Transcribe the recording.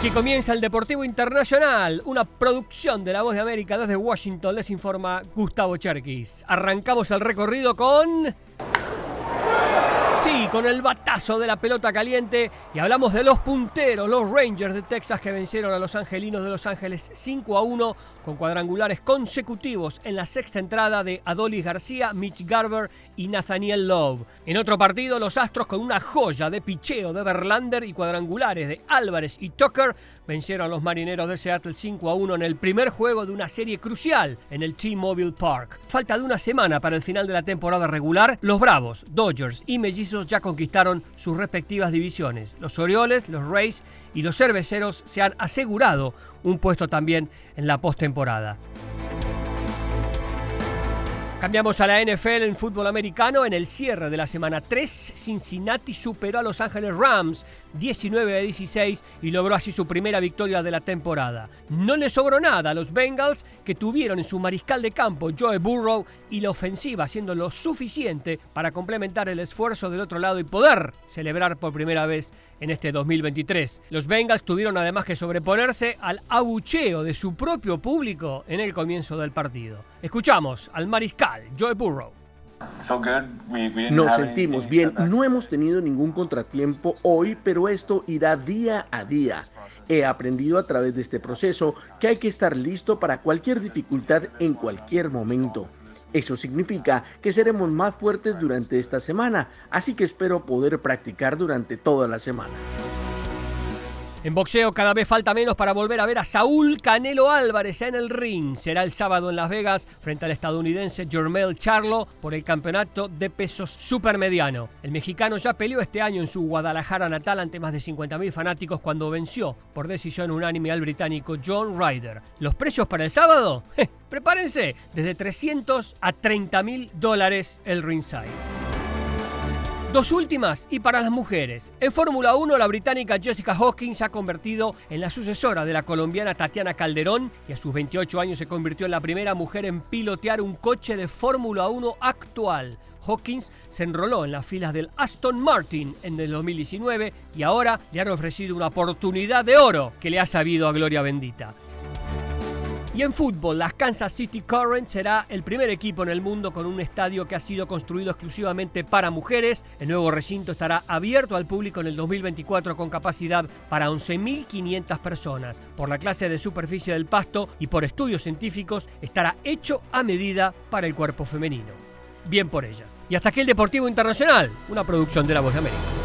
Aquí comienza el Deportivo Internacional, una producción de La Voz de América desde Washington, les informa Gustavo Cherkis. Arrancamos el recorrido con... Sí, con el batazo de la pelota caliente y hablamos de los punteros, los Rangers de Texas que vencieron a los Angelinos de Los Ángeles 5 a 1 con cuadrangulares consecutivos en la sexta entrada de Adolis García, Mitch Garber y Nathaniel Love. En otro partido, los Astros con una joya de picheo de Verlander y cuadrangulares de Álvarez y Tucker vencieron a los Marineros de Seattle 5 a 1 en el primer juego de una serie crucial en el T-Mobile Park. Falta de una semana para el final de la temporada regular, los Bravos, Dodgers y Mellizos ya conquistaron sus respectivas divisiones. Los Orioles, los Rays y los Cerveceros se han asegurado un puesto también en la postemporada. Cambiamos a la NFL en fútbol americano. En el cierre de la semana 3, Cincinnati superó a Los Ángeles Rams 19 a 16 y logró así su primera victoria de la temporada. No le sobró nada a los Bengals que tuvieron en su mariscal de campo Joe Burrow y la ofensiva haciendo lo suficiente para complementar el esfuerzo del otro lado y poder celebrar por primera vez en este 2023. Los Bengals tuvieron además que sobreponerse al abucheo de su propio público en el comienzo del partido. Escuchamos al mariscal Joe Burrow. Nos sentimos bien, no hemos tenido ningún contratiempo hoy, pero esto irá día a día. He aprendido a través de este proceso que hay que estar listo para cualquier dificultad en cualquier momento. Eso significa que seremos más fuertes durante esta semana, así que espero poder practicar durante toda la semana. En boxeo cada vez falta menos para volver a ver a Saúl Canelo Álvarez en el ring. Será el sábado en Las Vegas frente al estadounidense Jermel Charlo por el campeonato de pesos supermediano. El mexicano ya peleó este año en su Guadalajara natal ante más de 50.000 fanáticos cuando venció por decisión unánime al británico John Ryder. ¿Los precios para el sábado? prepárense, desde 300 a 30 mil dólares el ringside. Dos últimas y para las mujeres. En Fórmula 1, la británica Jessica Hawkins se ha convertido en la sucesora de la colombiana Tatiana Calderón y a sus 28 años se convirtió en la primera mujer en pilotear un coche de Fórmula 1 actual. Hawkins se enroló en las filas del Aston Martin en el 2019 y ahora le han ofrecido una oportunidad de oro que le ha sabido a gloria bendita. Y en fútbol, las Kansas City Current será el primer equipo en el mundo con un estadio que ha sido construido exclusivamente para mujeres. El nuevo recinto estará abierto al público en el 2024 con capacidad para 11.500 personas. Por la clase de superficie del pasto y por estudios científicos, estará hecho a medida para el cuerpo femenino. Bien por ellas. Y hasta aquí el Deportivo Internacional, una producción de La Voz de América.